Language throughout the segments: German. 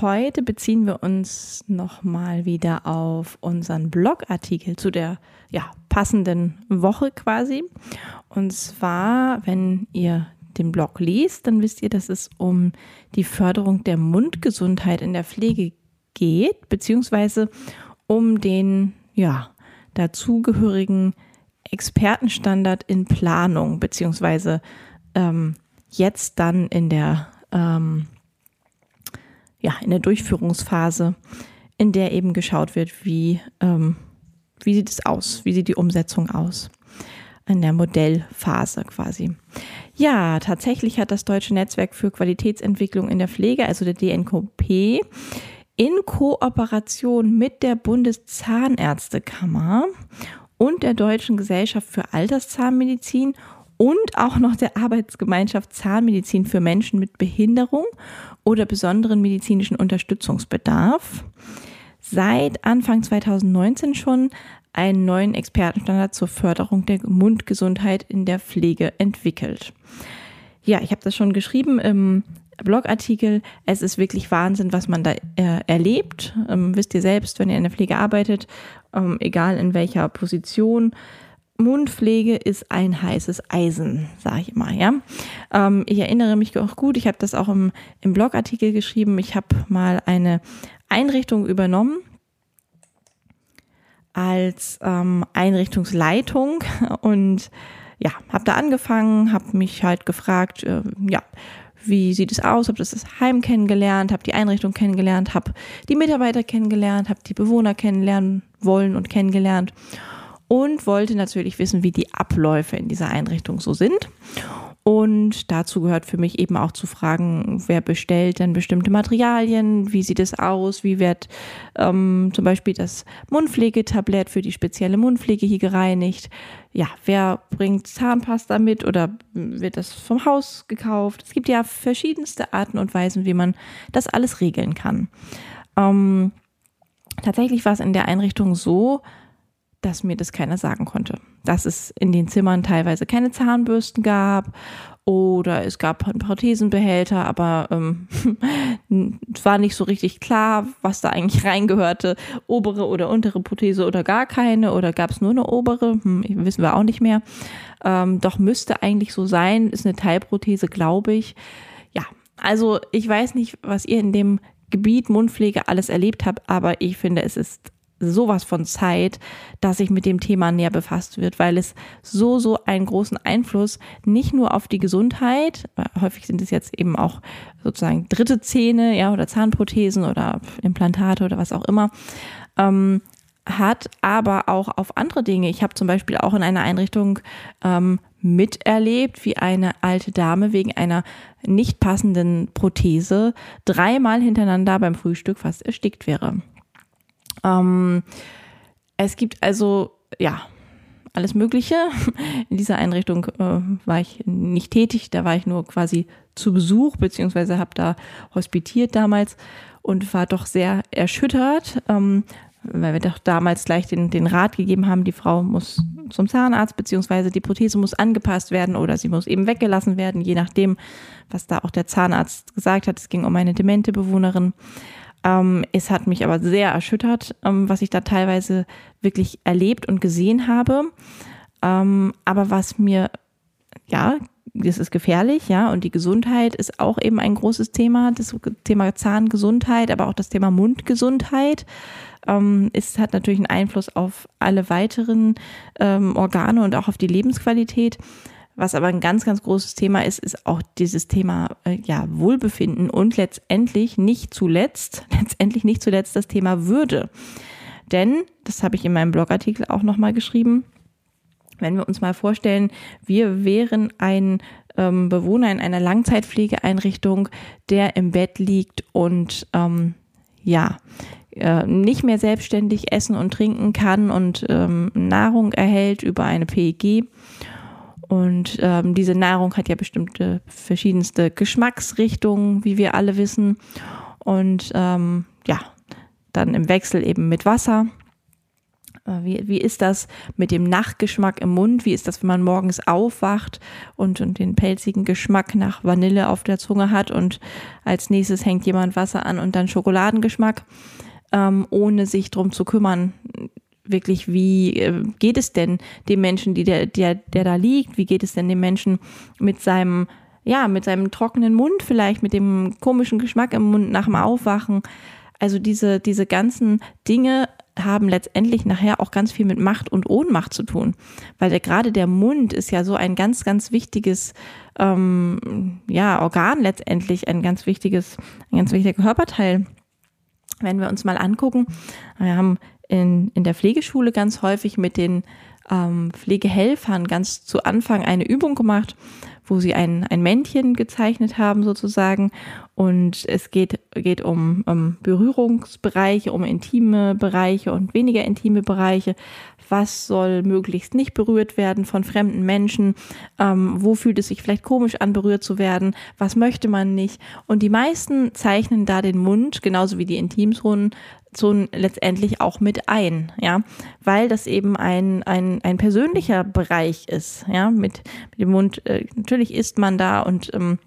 Heute beziehen wir uns nochmal wieder auf unseren Blogartikel zu der ja, passenden Woche quasi. Und zwar, wenn ihr den Blog liest, dann wisst ihr, dass es um die Förderung der Mundgesundheit in der Pflege geht, beziehungsweise um den ja, dazugehörigen Expertenstandard in Planung, beziehungsweise ähm, jetzt dann in der ähm, ja, in der Durchführungsphase, in der eben geschaut wird, wie, ähm, wie sieht es aus, wie sieht die Umsetzung aus. In der Modellphase quasi. Ja, tatsächlich hat das Deutsche Netzwerk für Qualitätsentwicklung in der Pflege, also der DNKP, in Kooperation mit der Bundeszahnärztekammer und der Deutschen Gesellschaft für Alterszahnmedizin und auch noch der Arbeitsgemeinschaft Zahnmedizin für Menschen mit Behinderung oder besonderen medizinischen Unterstützungsbedarf seit Anfang 2019 schon einen neuen Expertenstandard zur Förderung der Mundgesundheit in der Pflege entwickelt. Ja, ich habe das schon geschrieben im Blogartikel. Es ist wirklich Wahnsinn, was man da äh, erlebt. Ähm, wisst ihr selbst, wenn ihr in der Pflege arbeitet, ähm, egal in welcher Position, Mundpflege ist ein heißes Eisen, sage ich immer, ja. Ähm, ich erinnere mich auch gut, ich habe das auch im, im Blogartikel geschrieben. Ich habe mal eine Einrichtung übernommen als ähm, Einrichtungsleitung und ja, habe da angefangen, habe mich halt gefragt, äh, ja, wie sieht es aus, habe das Heim kennengelernt, habe die Einrichtung kennengelernt, habe die Mitarbeiter kennengelernt, habe die Bewohner kennenlernen wollen und kennengelernt und wollte natürlich wissen, wie die Abläufe in dieser Einrichtung so sind. Und dazu gehört für mich eben auch zu fragen, wer bestellt denn bestimmte Materialien, wie sieht es aus, wie wird ähm, zum Beispiel das Mundpflegetablett für die spezielle Mundpflege hier gereinigt. Ja, wer bringt Zahnpasta mit oder wird das vom Haus gekauft? Es gibt ja verschiedenste Arten und Weisen, wie man das alles regeln kann. Ähm, tatsächlich war es in der Einrichtung so, dass mir das keiner sagen konnte. Dass es in den Zimmern teilweise keine Zahnbürsten gab oder es gab einen Prothesenbehälter, aber ähm, es war nicht so richtig klar, was da eigentlich reingehörte. Obere oder untere Prothese oder gar keine oder gab es nur eine obere, hm, wissen wir auch nicht mehr. Ähm, doch müsste eigentlich so sein, ist eine Teilprothese, glaube ich. Ja, also ich weiß nicht, was ihr in dem Gebiet Mundpflege alles erlebt habt, aber ich finde, es ist sowas von Zeit, dass sich mit dem Thema näher befasst wird, weil es so, so einen großen Einfluss nicht nur auf die Gesundheit, häufig sind es jetzt eben auch sozusagen dritte Zähne, ja, oder Zahnprothesen oder Implantate oder was auch immer, ähm, hat, aber auch auf andere Dinge. Ich habe zum Beispiel auch in einer Einrichtung ähm, miterlebt, wie eine alte Dame wegen einer nicht passenden Prothese dreimal hintereinander beim Frühstück fast erstickt wäre. Ähm, es gibt also, ja, alles Mögliche. In dieser Einrichtung äh, war ich nicht tätig, da war ich nur quasi zu Besuch, beziehungsweise habe da hospitiert damals und war doch sehr erschüttert, ähm, weil wir doch damals gleich den, den Rat gegeben haben, die Frau muss zum Zahnarzt, beziehungsweise die Prothese muss angepasst werden oder sie muss eben weggelassen werden, je nachdem, was da auch der Zahnarzt gesagt hat. Es ging um eine demente Bewohnerin. Ähm, es hat mich aber sehr erschüttert, ähm, was ich da teilweise wirklich erlebt und gesehen habe. Ähm, aber was mir, ja, das ist gefährlich, ja, und die Gesundheit ist auch eben ein großes Thema, das Thema Zahngesundheit, aber auch das Thema Mundgesundheit. Ähm, es hat natürlich einen Einfluss auf alle weiteren ähm, Organe und auch auf die Lebensqualität. Was aber ein ganz, ganz großes Thema ist, ist auch dieses Thema äh, ja, Wohlbefinden und letztendlich nicht zuletzt, letztendlich nicht zuletzt das Thema Würde. Denn, das habe ich in meinem Blogartikel auch nochmal geschrieben, wenn wir uns mal vorstellen, wir wären ein ähm, Bewohner in einer Langzeitpflegeeinrichtung, der im Bett liegt und ähm, ja, äh, nicht mehr selbstständig essen und trinken kann und ähm, Nahrung erhält über eine PEG. Und ähm, diese Nahrung hat ja bestimmte verschiedenste Geschmacksrichtungen, wie wir alle wissen. Und ähm, ja, dann im Wechsel eben mit Wasser. Äh, wie, wie ist das mit dem Nachgeschmack im Mund? Wie ist das, wenn man morgens aufwacht und, und den pelzigen Geschmack nach Vanille auf der Zunge hat und als nächstes hängt jemand Wasser an und dann Schokoladengeschmack, ähm, ohne sich drum zu kümmern, wirklich, wie äh, geht es denn dem Menschen, die der, der, der da liegt? Wie geht es denn dem Menschen mit seinem, ja, mit seinem trockenen Mund vielleicht, mit dem komischen Geschmack im Mund nach dem Aufwachen? Also diese, diese ganzen Dinge haben letztendlich nachher auch ganz viel mit Macht und Ohnmacht zu tun. Weil der, gerade der Mund ist ja so ein ganz, ganz wichtiges ähm, ja, Organ letztendlich, ein ganz wichtiges, ein ganz wichtiger Körperteil. Wenn wir uns mal angucken, wir haben in, in der Pflegeschule ganz häufig mit den ähm, Pflegehelfern ganz zu Anfang eine Übung gemacht, wo sie ein, ein Männchen gezeichnet haben sozusagen. Und es geht, geht um, um Berührungsbereiche, um intime Bereiche und weniger intime Bereiche. Was soll möglichst nicht berührt werden von fremden Menschen? Ähm, wo fühlt es sich vielleicht komisch an, berührt zu werden? Was möchte man nicht? Und die meisten zeichnen da den Mund, genauso wie die Intimzonen, Zonen letztendlich auch mit ein, ja, weil das eben ein, ein, ein persönlicher Bereich ist, ja, mit, mit dem Mund, äh, natürlich isst man da und ähm,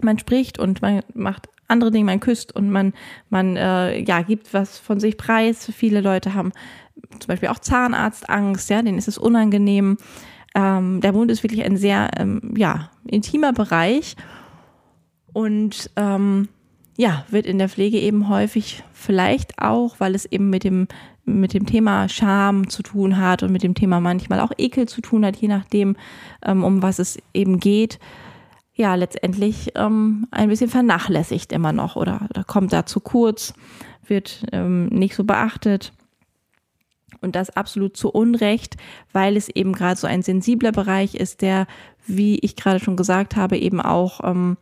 man spricht und man macht andere Dinge, man küsst und man, man äh, ja, gibt was von sich preis. Viele Leute haben zum Beispiel auch Zahnarztangst, ja, denen ist es unangenehm. Ähm, der Mund ist wirklich ein sehr ähm, ja, intimer Bereich und ähm, ja, wird in der Pflege eben häufig vielleicht auch, weil es eben mit dem, mit dem Thema Scham zu tun hat und mit dem Thema manchmal auch Ekel zu tun hat, je nachdem, ähm, um was es eben geht, ja, letztendlich ähm, ein bisschen vernachlässigt immer noch oder, oder kommt da zu kurz, wird ähm, nicht so beachtet. Und das absolut zu Unrecht, weil es eben gerade so ein sensibler Bereich ist, der, wie ich gerade schon gesagt habe, eben auch ähm,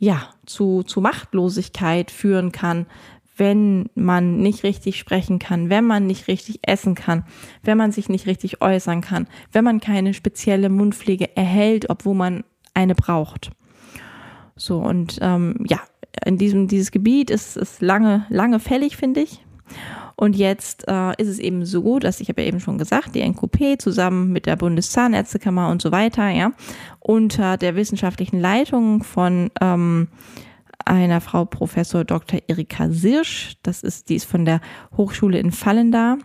ja, zu, zu Machtlosigkeit führen kann, wenn man nicht richtig sprechen kann, wenn man nicht richtig essen kann, wenn man sich nicht richtig äußern kann, wenn man keine spezielle Mundpflege erhält, obwohl man eine braucht. So, und ähm, ja, in diesem, dieses Gebiet ist es lange, lange fällig, finde ich. Und jetzt äh, ist es eben so, dass ich habe ja eben schon gesagt, die NQP zusammen mit der Bundeszahnärztekammer und so weiter, ja, unter der wissenschaftlichen Leitung von ähm, einer Frau Professor Dr. Erika Sirsch, das ist, die ist von der Hochschule in Fallen da.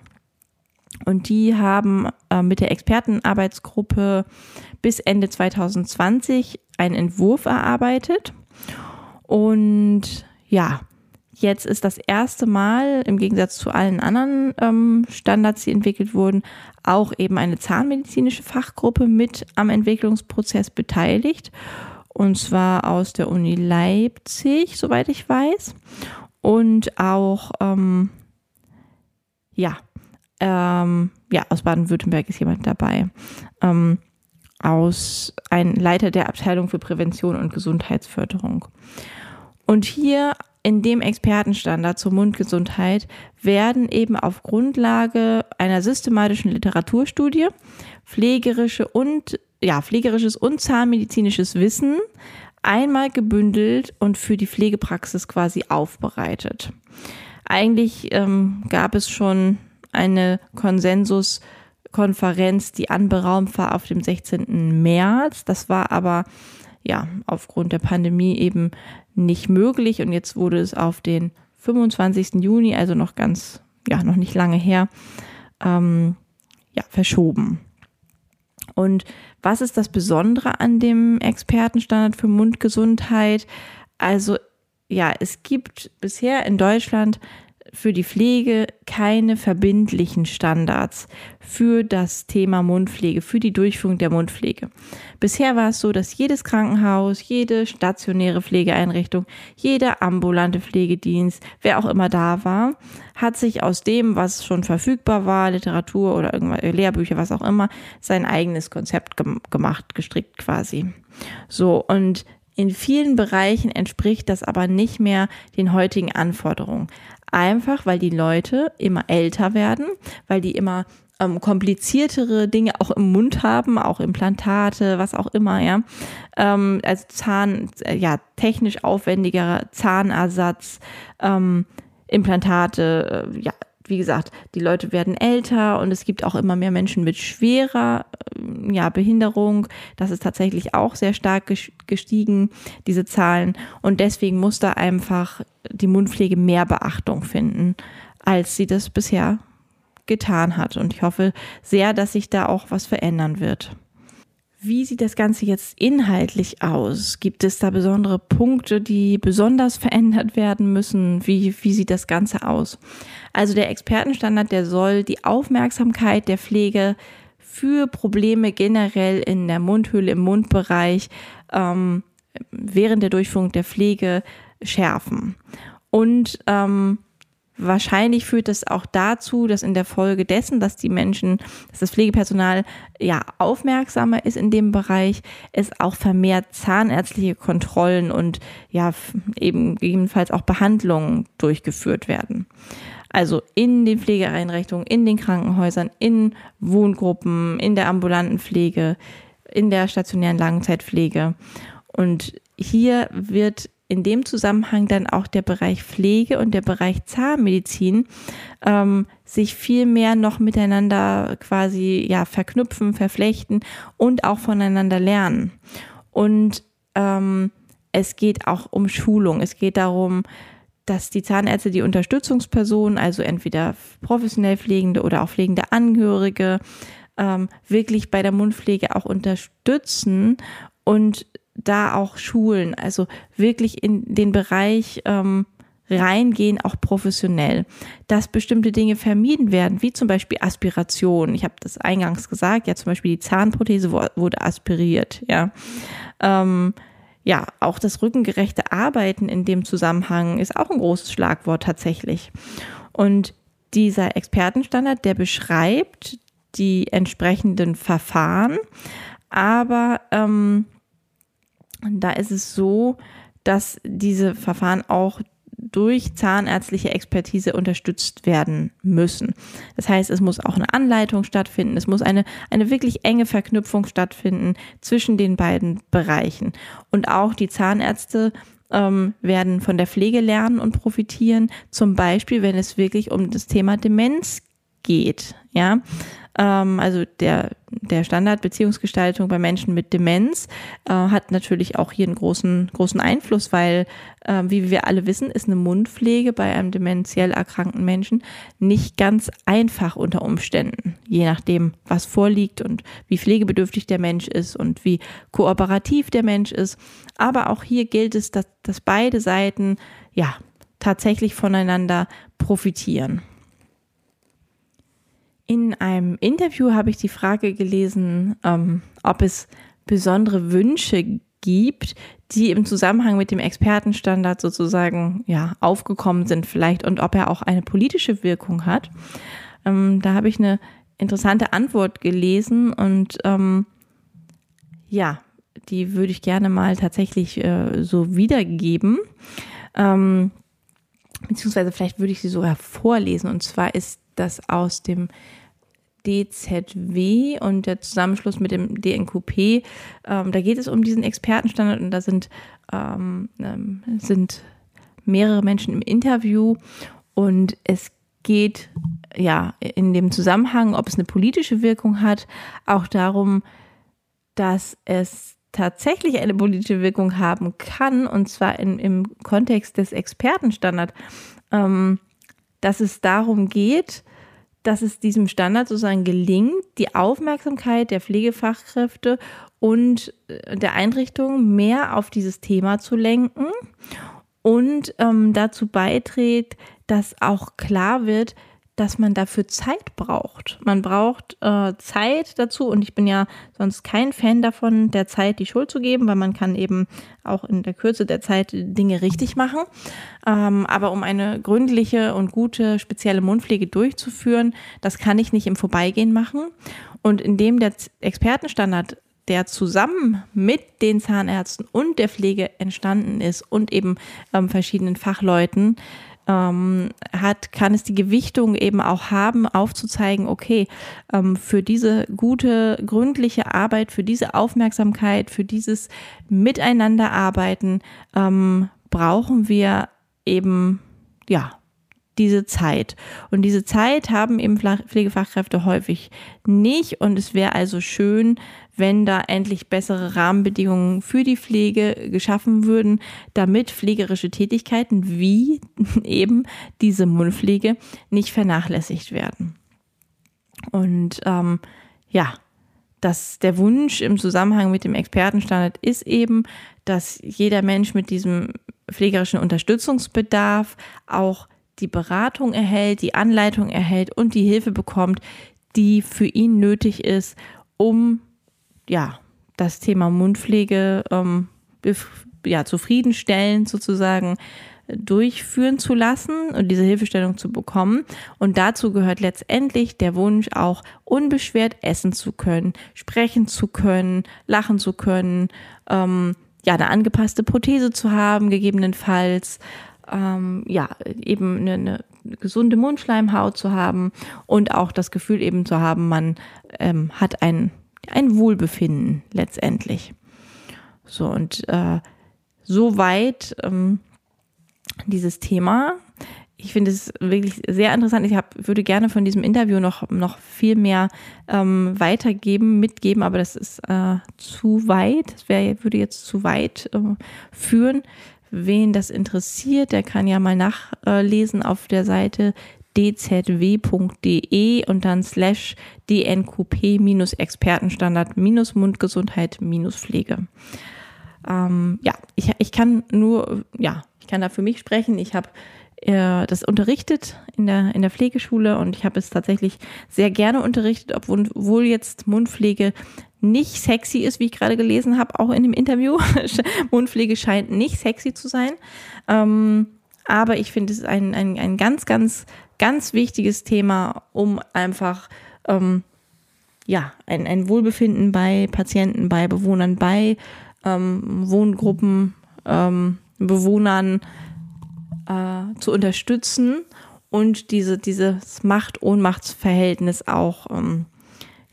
Und die haben äh, mit der Expertenarbeitsgruppe bis Ende 2020 einen Entwurf erarbeitet. Und ja, Jetzt ist das erste Mal, im Gegensatz zu allen anderen ähm, Standards, die entwickelt wurden, auch eben eine zahnmedizinische Fachgruppe mit am Entwicklungsprozess beteiligt. Und zwar aus der Uni Leipzig, soweit ich weiß. Und auch, ähm, ja, ähm, ja, aus Baden-Württemberg ist jemand dabei. Ähm, aus ein Leiter der Abteilung für Prävention und Gesundheitsförderung. Und hier in dem Expertenstandard zur Mundgesundheit werden eben auf Grundlage einer systematischen Literaturstudie pflegerische und ja, pflegerisches und zahnmedizinisches Wissen einmal gebündelt und für die Pflegepraxis quasi aufbereitet. Eigentlich ähm, gab es schon eine Konsensuskonferenz, die anberaumt war auf dem 16. März. Das war aber ja aufgrund der Pandemie eben nicht möglich und jetzt wurde es auf den 25. Juni, also noch ganz, ja, noch nicht lange her, ähm, ja, verschoben. Und was ist das Besondere an dem Expertenstandard für Mundgesundheit? Also ja, es gibt bisher in Deutschland für die Pflege keine verbindlichen Standards für das Thema Mundpflege, für die Durchführung der Mundpflege. Bisher war es so, dass jedes Krankenhaus, jede stationäre Pflegeeinrichtung, jeder ambulante Pflegedienst, wer auch immer da war, hat sich aus dem, was schon verfügbar war, Literatur oder irgendwelche Lehrbücher, was auch immer, sein eigenes Konzept gemacht, gestrickt quasi. So, und in vielen Bereichen entspricht das aber nicht mehr den heutigen Anforderungen. Einfach, weil die Leute immer älter werden, weil die immer ähm, kompliziertere Dinge auch im Mund haben, auch Implantate, was auch immer, ja. Ähm, also Zahn, äh, ja, technisch aufwendigerer Zahnersatz, ähm, Implantate, äh, ja, wie gesagt, die Leute werden älter und es gibt auch immer mehr Menschen mit schwerer äh, ja, Behinderung. Das ist tatsächlich auch sehr stark gestiegen, diese Zahlen. Und deswegen muss da einfach die Mundpflege mehr Beachtung finden, als sie das bisher getan hat. Und ich hoffe sehr, dass sich da auch was verändern wird. Wie sieht das Ganze jetzt inhaltlich aus? Gibt es da besondere Punkte, die besonders verändert werden müssen? Wie, wie sieht das Ganze aus? Also der Expertenstandard, der soll die Aufmerksamkeit der Pflege für Probleme generell in der Mundhöhle, im Mundbereich ähm, während der Durchführung der Pflege schärfen. Und ähm, Wahrscheinlich führt das auch dazu, dass in der Folge dessen, dass die Menschen, dass das Pflegepersonal ja aufmerksamer ist in dem Bereich, es auch vermehrt zahnärztliche Kontrollen und ja eben gegebenenfalls auch Behandlungen durchgeführt werden. Also in den Pflegeeinrichtungen, in den Krankenhäusern, in Wohngruppen, in der ambulanten Pflege, in der stationären Langzeitpflege. Und hier wird in dem Zusammenhang dann auch der Bereich Pflege und der Bereich Zahnmedizin ähm, sich viel mehr noch miteinander quasi ja verknüpfen, verflechten und auch voneinander lernen. Und ähm, es geht auch um Schulung. Es geht darum, dass die Zahnärzte die Unterstützungspersonen, also entweder professionell pflegende oder auch pflegende Angehörige, ähm, wirklich bei der Mundpflege auch unterstützen und da auch schulen, also wirklich in den Bereich ähm, reingehen, auch professionell, dass bestimmte Dinge vermieden werden, wie zum Beispiel Aspiration. Ich habe das eingangs gesagt, ja zum Beispiel die Zahnprothese wurde aspiriert, ja. Ähm, ja, auch das rückengerechte Arbeiten in dem Zusammenhang ist auch ein großes Schlagwort tatsächlich. Und dieser Expertenstandard, der beschreibt die entsprechenden Verfahren, aber ähm, da ist es so, dass diese Verfahren auch durch zahnärztliche Expertise unterstützt werden müssen. Das heißt, es muss auch eine Anleitung stattfinden, es muss eine, eine wirklich enge Verknüpfung stattfinden zwischen den beiden Bereichen. Und auch die Zahnärzte ähm, werden von der Pflege lernen und profitieren, zum Beispiel, wenn es wirklich um das Thema Demenz geht. Ja, ähm, also der, der Standard Beziehungsgestaltung bei Menschen mit Demenz äh, hat natürlich auch hier einen großen, großen Einfluss, weil, äh, wie wir alle wissen, ist eine Mundpflege bei einem dementiell erkrankten Menschen nicht ganz einfach unter Umständen, je nachdem, was vorliegt und wie pflegebedürftig der Mensch ist und wie kooperativ der Mensch ist. Aber auch hier gilt es, dass, dass beide Seiten ja tatsächlich voneinander profitieren. In einem Interview habe ich die Frage gelesen, ähm, ob es besondere Wünsche gibt, die im Zusammenhang mit dem Expertenstandard sozusagen ja aufgekommen sind vielleicht und ob er auch eine politische Wirkung hat. Ähm, da habe ich eine interessante Antwort gelesen und ähm, ja, die würde ich gerne mal tatsächlich äh, so wiedergeben. Ähm, beziehungsweise vielleicht würde ich sie sogar vorlesen. Und zwar ist das aus dem DZW und der Zusammenschluss mit dem DNQP. Ähm, da geht es um diesen Expertenstandard und da sind, ähm, ähm, sind mehrere Menschen im Interview und es geht ja in dem Zusammenhang, ob es eine politische Wirkung hat, auch darum, dass es tatsächlich eine politische Wirkung haben kann, und zwar in, im Kontext des Expertenstandards, ähm, dass es darum geht, dass es diesem Standard sozusagen gelingt, die Aufmerksamkeit der Pflegefachkräfte und äh, der Einrichtung mehr auf dieses Thema zu lenken und ähm, dazu beiträgt, dass auch klar wird, dass man dafür Zeit braucht. Man braucht äh, Zeit dazu und ich bin ja sonst kein Fan davon, der Zeit die Schuld zu geben, weil man kann eben auch in der Kürze der Zeit Dinge richtig machen. Ähm, aber um eine gründliche und gute spezielle Mundpflege durchzuführen, das kann ich nicht im Vorbeigehen machen. Und indem der Expertenstandard der zusammen mit den Zahnärzten und der Pflege entstanden ist und eben ähm, verschiedenen Fachleuten, ähm, hat, kann es die Gewichtung eben auch haben, aufzuzeigen, okay, ähm, für diese gute, gründliche Arbeit, für diese Aufmerksamkeit, für dieses Miteinanderarbeiten ähm, brauchen wir eben, ja, diese Zeit. Und diese Zeit haben eben Pflegefachkräfte häufig nicht. Und es wäre also schön, wenn da endlich bessere Rahmenbedingungen für die Pflege geschaffen würden, damit pflegerische Tätigkeiten wie eben diese Mundpflege nicht vernachlässigt werden. Und ähm, ja, dass der Wunsch im Zusammenhang mit dem Expertenstandard ist eben, dass jeder Mensch mit diesem pflegerischen Unterstützungsbedarf auch die Beratung erhält, die Anleitung erhält und die Hilfe bekommt, die für ihn nötig ist, um ja das Thema Mundpflege ähm, ja, zufriedenstellend sozusagen durchführen zu lassen und diese Hilfestellung zu bekommen. Und dazu gehört letztendlich der Wunsch auch unbeschwert essen zu können, sprechen zu können, lachen zu können, ähm, ja, eine angepasste Prothese zu haben, gegebenenfalls, ähm, ja, eben eine, eine gesunde Mundschleimhaut zu haben und auch das Gefühl eben zu haben, man ähm, hat ein, ein Wohlbefinden letztendlich. So und äh, soweit ähm, dieses Thema. Ich finde es wirklich sehr interessant. Ich hab, würde gerne von diesem Interview noch, noch viel mehr ähm, weitergeben, mitgeben, aber das ist äh, zu weit. Das wär, würde jetzt zu weit äh, führen. Wen das interessiert, der kann ja mal nachlesen auf der Seite dzw.de und dann slash dnqp-expertenstandard-mundgesundheit-pflege. Ähm, ja, ich, ich kann nur, ja, ich kann da für mich sprechen. Ich habe äh, das unterrichtet in der, in der Pflegeschule und ich habe es tatsächlich sehr gerne unterrichtet, obwohl jetzt Mundpflege nicht sexy ist, wie ich gerade gelesen habe, auch in dem Interview. Mundpflege scheint nicht sexy zu sein. Ähm, aber ich finde es ist ein, ein, ein ganz, ganz, ganz wichtiges Thema, um einfach ähm, ja, ein, ein Wohlbefinden bei Patienten, bei Bewohnern, bei ähm, Wohngruppen ähm, Bewohnern äh, zu unterstützen und diese, dieses Macht-Ohnmachtsverhältnis auch ähm,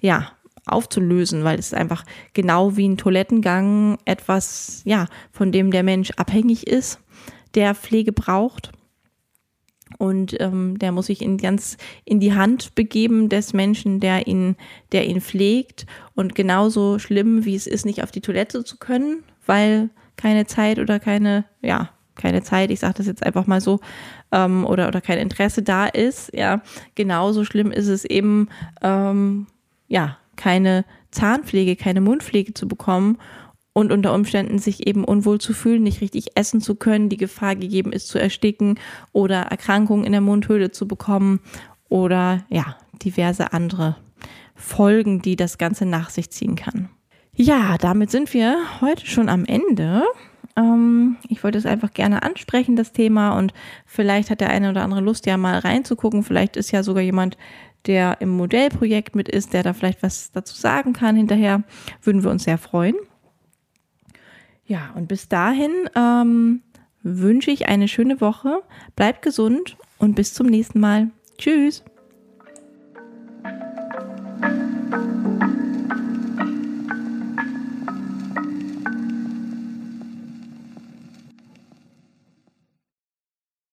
ja, aufzulösen, weil es einfach genau wie ein Toilettengang etwas, ja, von dem der Mensch abhängig ist, der Pflege braucht. Und ähm, der muss sich in ganz in die Hand begeben des Menschen, der ihn, der ihn pflegt. Und genauso schlimm, wie es ist, nicht auf die Toilette zu können, weil keine Zeit oder keine, ja, keine Zeit, ich sage das jetzt einfach mal so, ähm, oder, oder kein Interesse da ist, ja, genauso schlimm ist es eben, ähm, ja, keine Zahnpflege, keine Mundpflege zu bekommen und unter Umständen sich eben unwohl zu fühlen, nicht richtig essen zu können, die Gefahr gegeben ist zu ersticken oder Erkrankungen in der Mundhöhle zu bekommen oder ja, diverse andere Folgen, die das Ganze nach sich ziehen kann. Ja, damit sind wir heute schon am Ende. Ähm, ich wollte es einfach gerne ansprechen, das Thema, und vielleicht hat der eine oder andere Lust, ja mal reinzugucken. Vielleicht ist ja sogar jemand, der im Modellprojekt mit ist, der da vielleicht was dazu sagen kann hinterher. Würden wir uns sehr freuen. Ja, und bis dahin ähm, wünsche ich eine schöne Woche. Bleibt gesund und bis zum nächsten Mal. Tschüss.